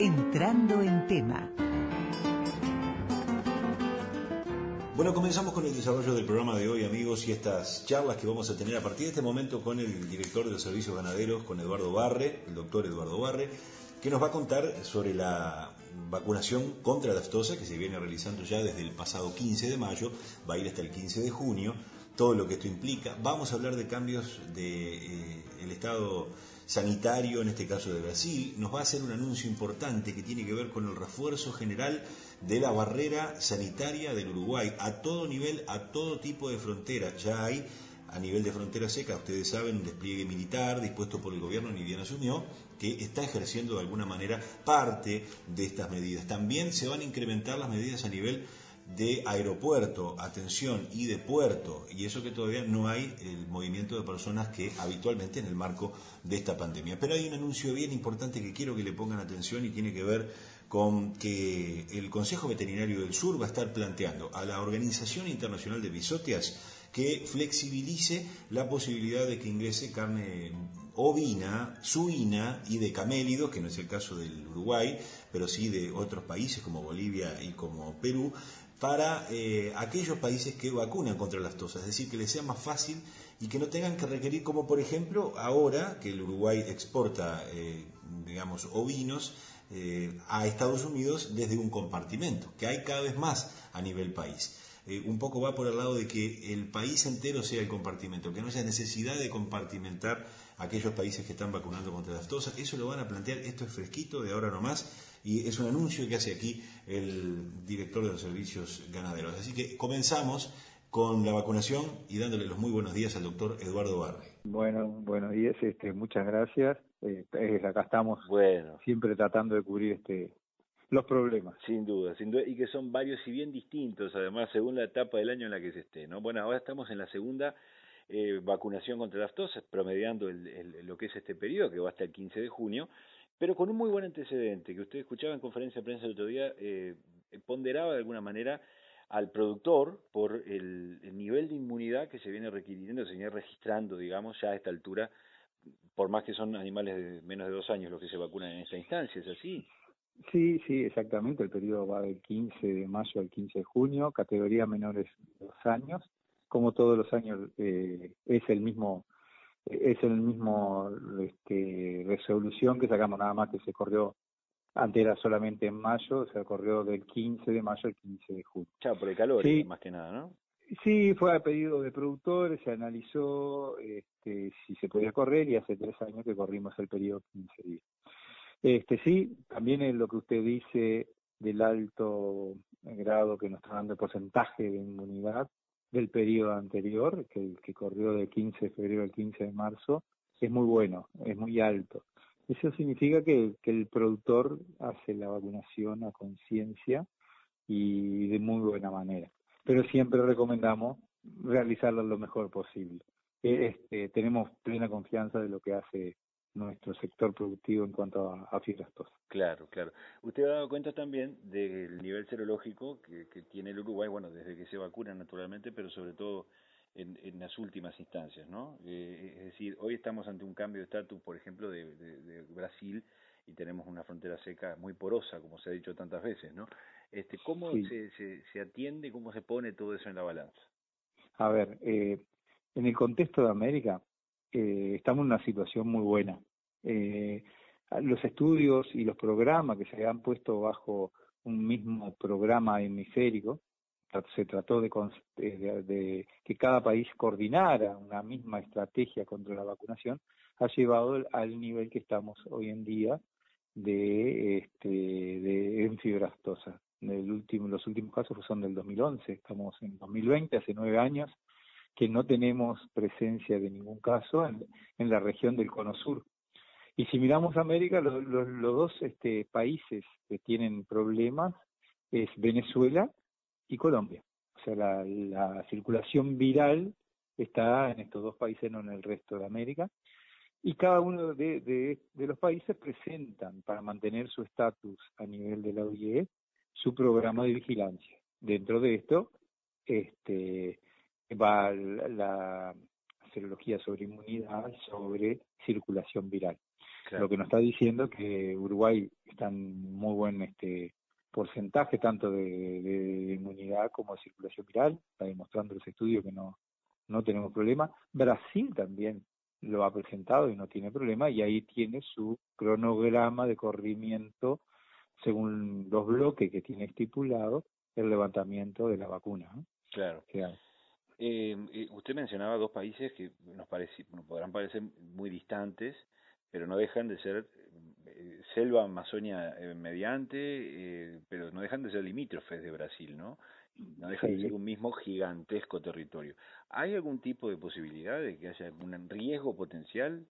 Entrando en tema. Bueno, comenzamos con el desarrollo del programa de hoy, amigos, y estas charlas que vamos a tener a partir de este momento con el director de los servicios ganaderos, con Eduardo Barre, el doctor Eduardo Barre, que nos va a contar sobre la vacunación contra la aftosa que se viene realizando ya desde el pasado 15 de mayo, va a ir hasta el 15 de junio, todo lo que esto implica. Vamos a hablar de cambios del de, eh, estado sanitario, en este caso de Brasil, nos va a hacer un anuncio importante que tiene que ver con el refuerzo general de la barrera sanitaria del Uruguay a todo nivel, a todo tipo de frontera. Ya hay a nivel de frontera seca, ustedes saben, un despliegue militar dispuesto por el gobierno, ni bien asumió, que está ejerciendo de alguna manera parte de estas medidas. También se van a incrementar las medidas a nivel de aeropuerto, atención, y de puerto, y eso que todavía no hay el movimiento de personas que habitualmente en el marco de esta pandemia. Pero hay un anuncio bien importante que quiero que le pongan atención y tiene que ver con que el Consejo Veterinario del Sur va a estar planteando a la Organización Internacional de Bisotias que flexibilice la posibilidad de que ingrese carne ovina, suina y de camélidos, que no es el caso del Uruguay, pero sí de otros países como Bolivia y como Perú, para eh, aquellos países que vacunan contra las tosas, es decir, que les sea más fácil y que no tengan que requerir, como por ejemplo ahora que el Uruguay exporta, eh, digamos, ovinos eh, a Estados Unidos desde un compartimento, que hay cada vez más a nivel país. un poco va por el lado de que el país entero sea el compartimento, que no haya necesidad de compartimentar aquellos países que están vacunando contra las tosas. Eso lo van a plantear, esto es fresquito de ahora nomás y es un anuncio que hace aquí el director de los servicios ganaderos. Así que comenzamos con la vacunación y dándole los muy buenos días al doctor Eduardo Barre. Bueno, buenos días, este, muchas gracias. Eh, acá estamos bueno. siempre tratando de cubrir este los problemas. Sin duda, sin duda, y que son varios y bien distintos, además, según la etapa del año en la que se esté. ¿no? Bueno, ahora estamos en la segunda eh, vacunación contra las toses, promediando el, lo que es este periodo, que va hasta el 15 de junio, pero con un muy buen antecedente, que usted escuchaba en conferencia de prensa el otro día, eh, ponderaba de alguna manera al productor por el, nivel de inmunidad que se viene requiriendo, se viene registrando, digamos, ya a esta altura, por más que son animales de menos de dos años los que se vacunan en esta instancia, ¿es así? Sí, sí, exactamente. El periodo va del 15 de mayo al 15 de junio, categoría menores dos años. Como todos los años eh, es el mismo es el mismo este, resolución que sacamos nada más que se corrió antes era solamente en mayo, se corrió del 15 de mayo al 15 de junio. Chao, por el calor, sí. más que nada, ¿no? Sí, fue a pedido de productores, se analizó este, si se podía correr y hace tres años que corrimos el periodo 15 días. Este, sí, también es lo que usted dice del alto grado que nos está dando el porcentaje de inmunidad, del periodo anterior, que, que corrió del 15 de febrero al 15 de marzo, es muy bueno, es muy alto. Eso significa que, el productor hace la vacunación a conciencia y de muy buena manera. Pero siempre recomendamos realizarlo lo mejor posible. Este, tenemos plena confianza de lo que hace nuestro sector productivo en cuanto a, a fibras Claro, claro. Usted ha dado cuenta también del nivel serológico que, que, tiene el Uruguay, bueno, desde que se vacuna naturalmente, pero sobre todo en, en las últimas instancias, ¿no? Eh, es decir, hoy estamos ante un cambio de estatus, por ejemplo, de, de, de, Brasil y tenemos una frontera seca muy porosa, como se ha dicho tantas veces, ¿no? Este, ¿Cómo se, se, se, atiende, cómo se pone todo eso en la balanza? A ver, eh, en el contexto de América, eh, estamos en una situación muy buena. Eh, los estudios y los programas que se han puesto bajo un mismo programa hemisférico, se trató de, de, de, que cada país coordinara una misma estrategia contra la vacunación, ha llevado al nivel que estamos hoy en día de, este, de enfibrastosa. El último, los últimos casos son del 2011, estamos en 2020, hace nueve años, que no tenemos presencia de ningún caso en, en la región del Cono Sur. Y si miramos América, los, dos este, países que tienen problemas es Venezuela y Colombia. O sea, la, la circulación viral está en estos dos países, no en el resto de América. Y cada uno de, de, de los países presentan, para mantener su estatus a nivel de la OIE, su programa de vigilancia. Dentro de esto, este, va la, serología sobre inmunidad, sobre circulación viral. Lo que nos está diciendo que Uruguay está están muy buen este porcentaje tanto de, inmunidad como de circulación viral, está demostrando los estudios que no, no tenemos problema. Brasil también lo ha presentado y no tiene problema, y ahí tiene su cronograma de corrimiento según los bloques que tiene estipulado el levantamiento de la vacuna. Claro. Eh, usted mencionaba dos países que nos, parece, nos podrán parecer muy distantes, pero no dejan de ser eh, selva Amazonia eh, mediante, eh, pero no dejan de ser limítrofes de Brasil, ¿no? No dejan de ser un mismo gigantesco territorio. ¿Hay algún tipo de posibilidad de que haya algún riesgo potencial?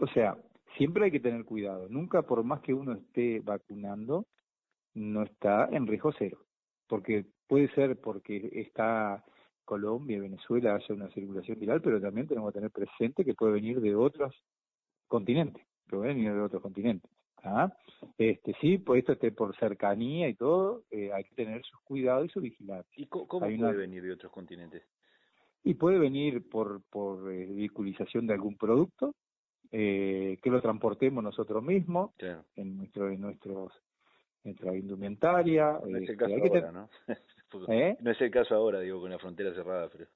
O sea, siempre hay que tener cuidado. Nunca, por más que uno esté vacunando, no está en riesgo cero. Porque puede ser porque está Colombia, Venezuela, haya una circulación viral, pero también tenemos que tener presente que puede venir de otros continente, que venir de otro continente. ¿ah? Este, sí, por esto este, por cercanía y todo, eh, hay que tener sus cuidados y su vigilancia. ¿Y cómo, puede venir de otros continentes? Y puede venir por, por eh, vehiculización de algún producto, eh, que lo transportemos nosotros mismos en nuestro en nuestros nuestra indumentaria. No es el este, caso ahora, ¿no? No es el caso ahora, digo, con la frontera cerrada, pero...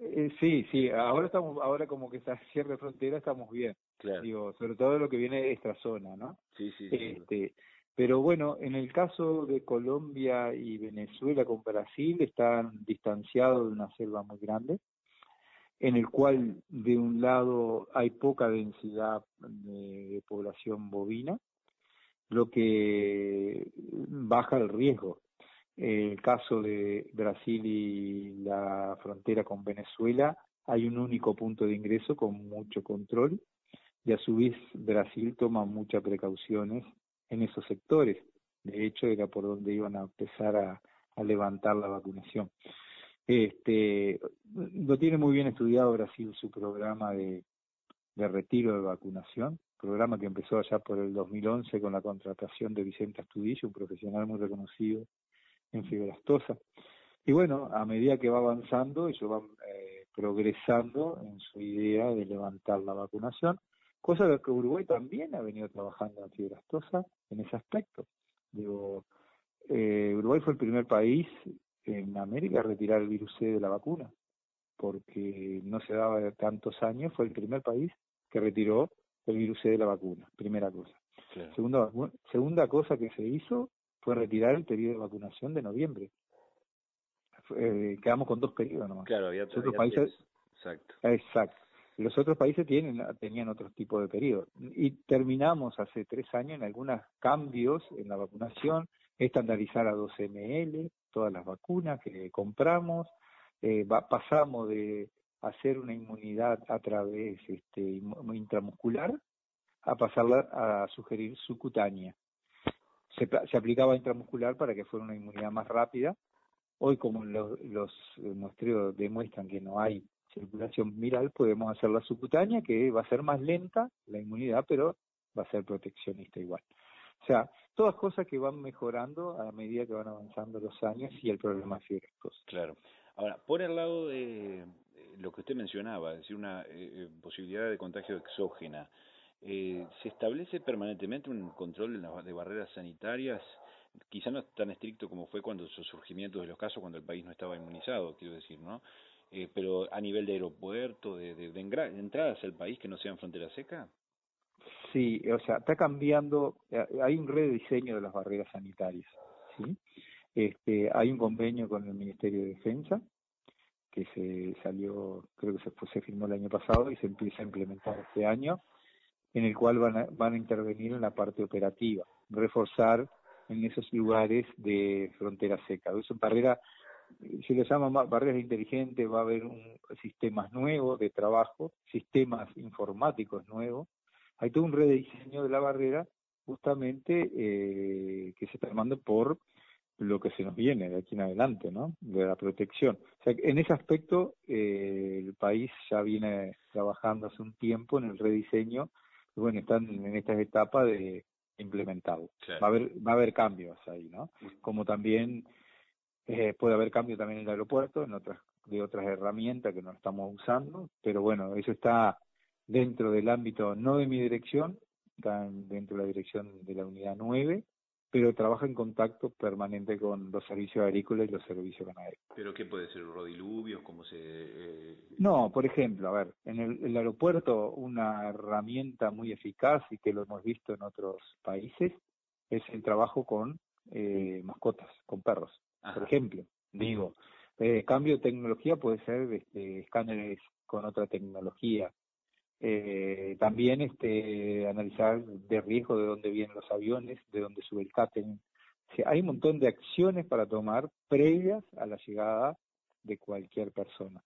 Eh, sí, sí, ahora estamos, ahora como que está cierre de frontera estamos bien. Claro. Digo, sobre todo lo que viene de esta zona, ¿no? Sí, sí. Este, pero bueno, en el caso de Colombia y Venezuela con Brasil están distanciados de una selva muy grande, en el cual de un lado hay poca densidad de población bovina, lo que baja el riesgo el caso de Brasil y la frontera con Venezuela, hay un único punto de ingreso con mucho control y a su vez Brasil toma muchas precauciones en esos sectores. De hecho, era por donde iban a empezar a, levantar la vacunación. Este, lo tiene muy bien estudiado Brasil su programa de, de retiro de vacunación, programa que empezó allá por el 2011 con la contratación de Vicente Astudillo, un profesional muy reconocido en fibrostosa. Y bueno, a medida que va avanzando, ellos van eh, progresando en su idea de levantar la vacunación, cosa de que Uruguay también ha venido trabajando en fibrostosa en ese aspecto. Digo, eh, Uruguay fue el primer país en América a retirar el virus C de la vacuna, porque no se daba tantos años, fue el primer país que retiró el virus C de la vacuna, primera cosa. Segunda, segunda cosa que se hizo fue retirar el periodo de vacunación de noviembre. Eh, quedamos con dos periodos nomás. Claro, había, otros países. Exacto. Exacto. Los otros países tienen, tenían otro tipo de periodo. Y terminamos hace tres años en algunos cambios en la vacunación, estandarizar a 12 ml todas las vacunas que compramos, eh, pasamos de hacer una inmunidad a través este, intramuscular a pasarla a sugerir subcutánea se, aplicaba intramuscular para que fuera una inmunidad más rápida. Hoy, como los, los muestreos demuestran que no hay circulación viral, podemos hacer la subcutánea, que va a ser más lenta la inmunidad, pero va a ser proteccionista igual. O sea, todas cosas que van mejorando a medida que van avanzando los años y el problema es Claro. Ahora, por el lado de lo que usted mencionaba, es decir, una eh, eh, posibilidad de contagio exógena, eh, ¿Se establece permanentemente un control de, barreras sanitarias? Quizá no tan estricto como fue cuando su surgimiento de los casos, cuando el país no estaba inmunizado, quiero decir, ¿no? Eh, pero a nivel de aeropuerto, de, de, de, entradas al país que no sean frontera seca. Sí, o sea, está cambiando, eh, hay un rediseño de las barreras sanitarias, ¿sí? Este, hay un convenio con el Ministerio de Defensa que se salió, creo que se, se firmó el año pasado y se empieza a implementar este año en el cual van a, van a intervenir en la parte operativa, reforzar en esos lugares de frontera seca. Es una barrera, se le llama barreras inteligentes, va a haber un, sistemas nuevos de trabajo, sistemas informáticos nuevos. Hay todo un rediseño de la barrera justamente eh, que se está armando por lo que se nos viene de aquí en adelante, ¿no? De la protección. O sea, en ese aspecto eh, el país ya viene trabajando hace un tiempo en el rediseño bueno, están en estas etapas de implementado. Va a haber va a haber cambios ahí, ¿no? Como también eh, puede haber cambios también en el aeropuerto, en otras de otras herramientas que no estamos usando, pero bueno, eso está dentro del ámbito no de mi dirección, está dentro de la dirección de la unidad 9, pero trabaja en contacto permanente con los servicios agrícolas y los servicios ganaderos. ¿Pero qué puede ser? ¿Rodiluvios? ¿Cómo se...? Eh? No, por ejemplo, a ver, en el, aeropuerto una herramienta muy eficaz y que lo hemos visto en otros países es el trabajo con eh, mascotas, con perros. Por ejemplo, digo, eh, cambio de tecnología puede ser este, escáneres con otra tecnología, eh, también este, analizar de riesgo de dónde vienen los aviones, de dónde sube el catering. hay un montón de acciones para tomar previas a la llegada de cualquier persona.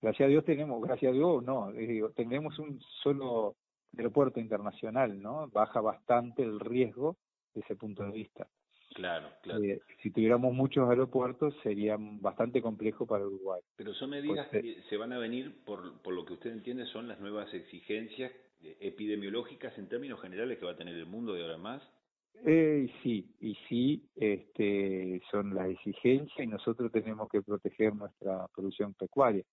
Gracias a Dios tenemos, gracias a Dios no, tenemos un solo aeropuerto internacional, ¿no? Baja bastante el riesgo de ese punto de vista. Claro, claro. Eh, si tuviéramos muchos aeropuertos sería bastante complejo para Uruguay. Pero son medidas pues, que se van a venir, por, por lo que usted entiende, son las nuevas exigencias epidemiológicas en términos generales que va a tener el mundo de ahora más. Eh, sí, y sí, este, son las exigencias y nosotros tenemos que proteger nuestra producción pecuaria.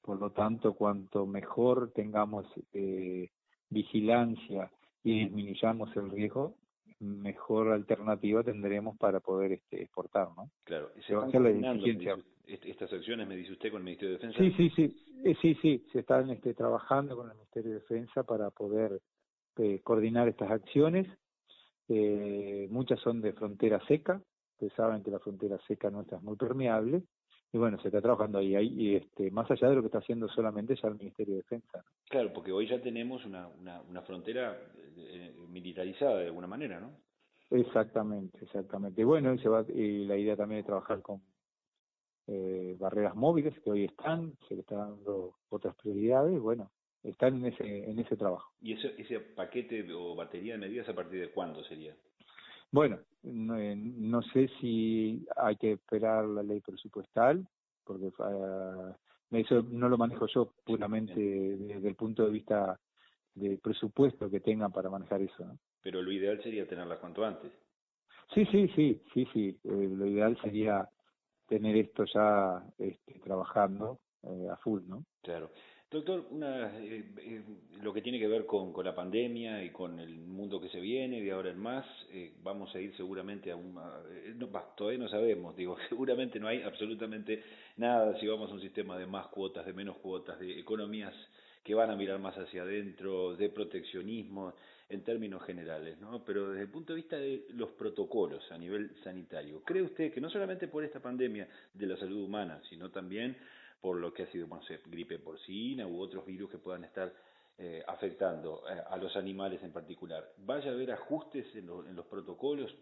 Por lo tanto, cuanto mejor tengamos eh, vigilancia y disminuyamos el riesgo, mejor alternativa tendremos para poder este, exportar, ¿no? Claro, se van la estas acciones, me dice usted, con el Ministerio de Defensa. Sí, sí, sí, eh, sí, sí, se están este, trabajando con el Ministerio de Defensa para poder eh, coordinar estas acciones. Eh, muchas son de frontera seca, ustedes saben que la frontera seca nuestra es muy permeable, y bueno, se está trabajando ahí, ahí este, más allá de lo que está haciendo solamente ya el Ministerio de Defensa. Claro, porque hoy ya tenemos una, una, una frontera eh, militarizada de alguna manera, ¿no? Exactamente, exactamente. Bueno, y, se va, y la idea también es trabajar con eh, barreras móviles que hoy están, se le está dando otras prioridades, bueno, están en ese, en ese trabajo. ¿Y ese, ese paquete o batería de medidas a partir de cuándo sería? Bueno, eh, no, sé si hay que esperar la ley presupuestal, porque uh, eso no lo manejo yo puramente desde el punto de vista del presupuesto que tengan para manejar eso. ¿no? Pero lo ideal sería tenerla cuanto antes. Sí, sí, sí, sí, sí. Eh, lo ideal sería tener esto ya este, trabajando eh, a full, ¿no? Claro. Doctor, una, eh, eh, lo que tiene que ver con, con, la pandemia y con el mundo que se viene de ahora en más, eh, vamos a ir seguramente a un... no, todavía no sabemos, digo, seguramente no hay absolutamente nada si vamos a un sistema de más cuotas, de menos cuotas, de economías que van a mirar más hacia adentro, de proteccionismo en términos generales, ¿no? Pero desde el punto de vista de los protocolos a nivel sanitario, ¿cree usted que no solamente por esta pandemia de la salud humana, sino también por lo que ha sido, bueno, gripe porcina u otros virus que puedan estar eh, afectando eh, a los animales en particular. ¿Vaya a haber ajustes en, en, los protocolos,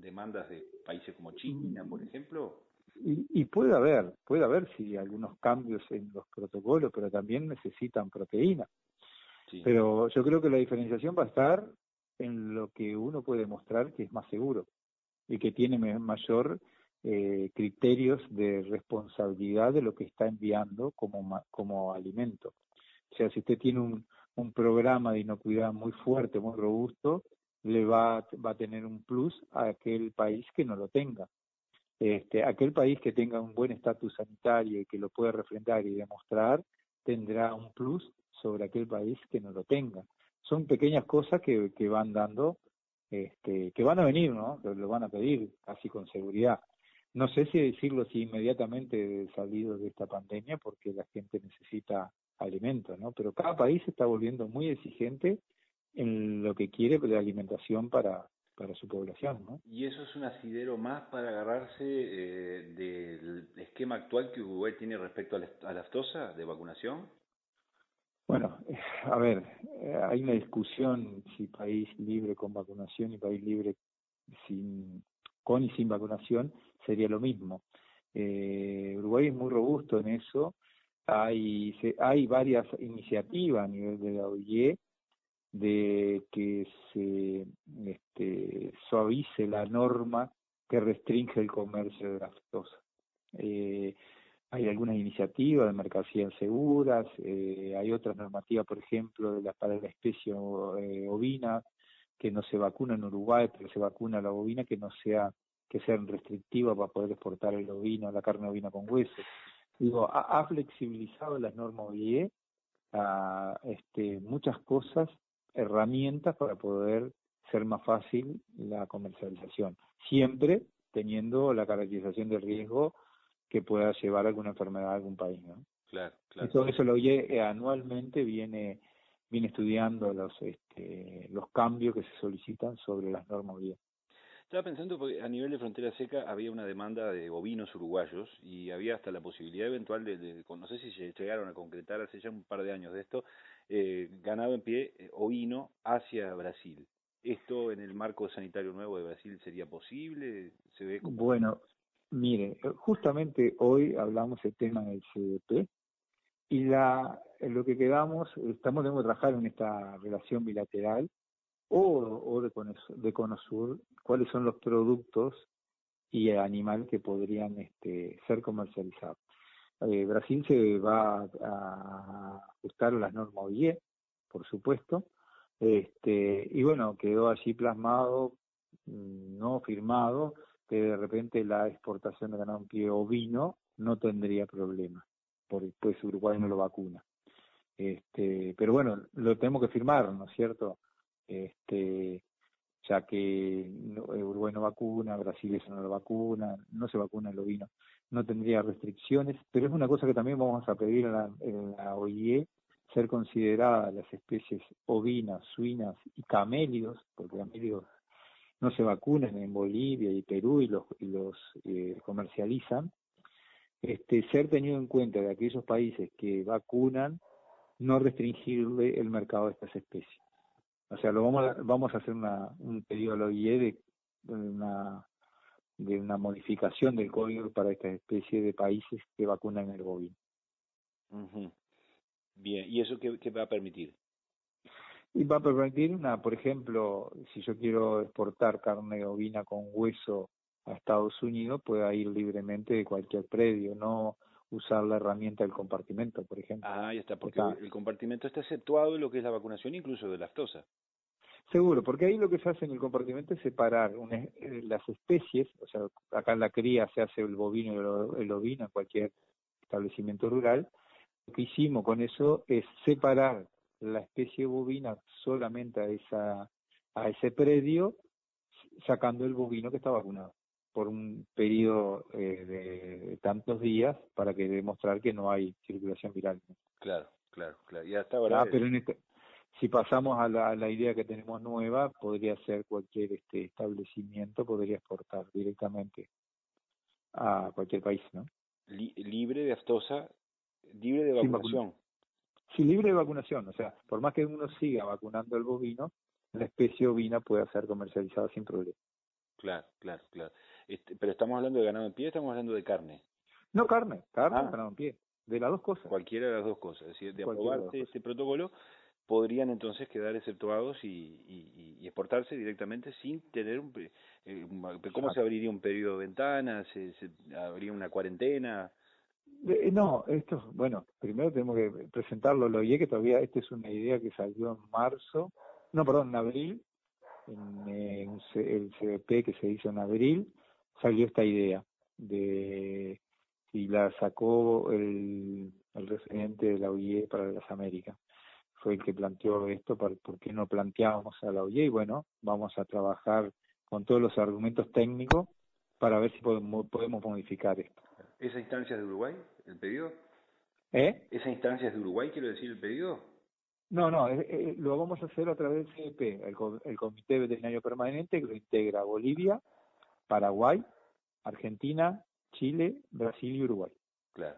demandas de países como China, por ejemplo? Y, y, puede haber, puede haber sí algunos cambios en los protocolos, pero también necesitan proteína. Pero yo creo que la diferenciación va a estar en lo que uno puede mostrar que es más seguro y que tiene mayor eh, criterios de responsabilidad de lo que está enviando como, como alimento. O sea, si usted tiene un, un programa de inocuidad muy fuerte, muy robusto, le va, va a tener un plus a aquel país que no lo tenga. Este, aquel país que tenga un buen estatus sanitario y que lo pueda refrendar y demostrar, tendrá un plus sobre aquel país que no lo tenga. Son pequeñas cosas que, que van dando, este, que van a venir, ¿no? Lo van a pedir casi con seguridad no sé si decirlo si inmediatamente salido de esta pandemia, porque la gente necesita alimentos, ¿no? Pero cada país se está volviendo muy exigente en lo que quiere de alimentación para, para su población, ¿no? Y eso es un asidero más para agarrarse eh, del esquema actual que Uruguay tiene respecto a la, a aftosa de vacunación. Bueno, a ver, eh, hay una discusión si país libre con vacunación y país libre sin con y sin vacunación sería lo mismo. Eh, Uruguay es muy robusto en eso. Hay, hay varias iniciativas a nivel de la OIE de que se este, suavice la norma que restringe el comercio de lactosa. Eh, hay algunas iniciativas de mercancías seguras, eh, hay otras normativas, por ejemplo, de la, para la especie eh, ovina, que no se vacuna en Uruguay, pero se vacuna la bovina, que no sea que sean restrictivas para poder exportar el ovino, la carne ovina con hueso. Digo, ha, flexibilizado las normas OIE a este, muchas cosas herramientas para poder ser más fácil la comercialización, siempre teniendo la caracterización del riesgo que pueda llevar alguna enfermedad a algún país, ¿no? Claro, claro. Eso, eso lo oye anualmente viene viene estudiando los este, los cambios que se solicitan sobre las normas bien. Estaba pensando porque a nivel de frontera seca había una demanda de bovinos uruguayos y había hasta la posibilidad eventual de, no sé si llegaron a concretar hace ya un par de años de esto, eh, ganado en pie eh, ovino hacia Brasil. ¿Esto en el marco sanitario nuevo de Brasil sería posible? ¿Se ve. Bueno, mire, justamente hoy hablamos el tema del CDP y la, lo que quedamos, estamos debemos trabajar en esta relación bilateral o, o de, de Conosur, cuáles son los productos y animal que podrían este, ser comercializados. Eh, Brasil se va a, ajustar a las normas OIE, por supuesto, este, y bueno, quedó allí plasmado, mm, no firmado, que de repente la exportación de ganado pie ovino no tendría problema, porque pues Uruguay no lo vacuna. Este, pero bueno, lo tenemos que firmar, ¿no es cierto? Este, ya que Uruguay no vacuna, Brasil eso no lo vacuna, no se vacuna el ovino, no tendría restricciones, pero es una cosa que también vamos a pedir en la OIE, ser consideradas las especies ovinas, suinas y camélidos, porque camélidos no se vacunan en Bolivia y Perú y los, y los eh, comercializan, este, ser tenido en cuenta de aquellos países que vacunan no restringirle el mercado de estas especies. O sea, lo vamos a, vamos a hacer una, un la OIE de, una, de una modificación del código para esta especie de países que vacunan el bovino. Bien, ¿y eso qué, qué va a permitir? Y va a permitir una, por ejemplo, si yo quiero exportar carne ovina con hueso a Estados Unidos, pueda ir libremente de cualquier predio, no usar la herramienta del compartimento, por ejemplo. Ah, ya está, porque el compartimento está exceptuado de lo que es la vacunación, incluso de lactosa. Seguro, porque ahí lo que se hace en el compartimento es separar eh, las especies, o sea, acá en la cría se hace el bovino y el ovino en cualquier establecimiento rural. Lo que hicimos con eso es separar la especie bovina solamente a esa a ese predio, sacando el bovino que está vacunado por un periodo eh, de tantos días para que demostrar que no hay circulación viral. Claro, claro, claro. Y hasta ahora. Ah, pero este, si pasamos a la, la, idea que tenemos nueva, podría ser cualquier este establecimiento, podría exportar directamente a cualquier país, ¿no? libre de aftosa, libre de vacunación. Sí, libre de vacunación. O sea, por más que uno siga vacunando el bovino, la especie ovina puede ser comercializada sin problema. Claro, claro, claro. Este, pero estamos hablando de ganado en pie, estamos hablando de carne. No carne, carne, ah. ganado en pie, de las dos cosas. Cualquiera de las dos cosas. Es decir, de aprobarse este protocolo, podrían entonces quedar exceptuados y, y, y exportarse directamente sin tener un... Eh, ¿Cómo se abriría un periodo de ventana? ¿Se, se habría una cuarentena? Eh, no, esto, bueno, primero tenemos que presentarlo lo oye que todavía esta es una idea que salió en marzo, no, perdón, en abril, en, en el CDP que se hizo en abril, salió esta idea de y la sacó el, el referente de la OIE para las Américas. Fue el que planteó esto, para, ¿por qué no planteábamos a la OIE? Y bueno, vamos a trabajar con todos los argumentos técnicos para ver si podemos, podemos modificar esto. ¿Esa instancia es de Uruguay, el pedido? ¿Eh? ¿Esa instancia es de Uruguay, quiero decir, el pedido? No, no, eh, eh, lo vamos a hacer a través del CDP, el, el Comité Veterinario Permanente, que lo integra Bolivia, Paraguay, Argentina, Chile, Brasil y Uruguay. Claro.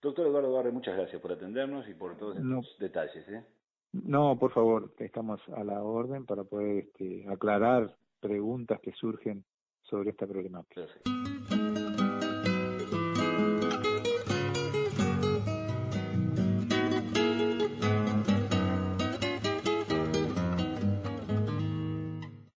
Doctor Eduardo Barre, muchas gracias por atendernos y por todos estos detalles. ¿eh? No, por favor, estamos a la orden para poder este, aclarar preguntas que surgen sobre esta problemática. Gracias.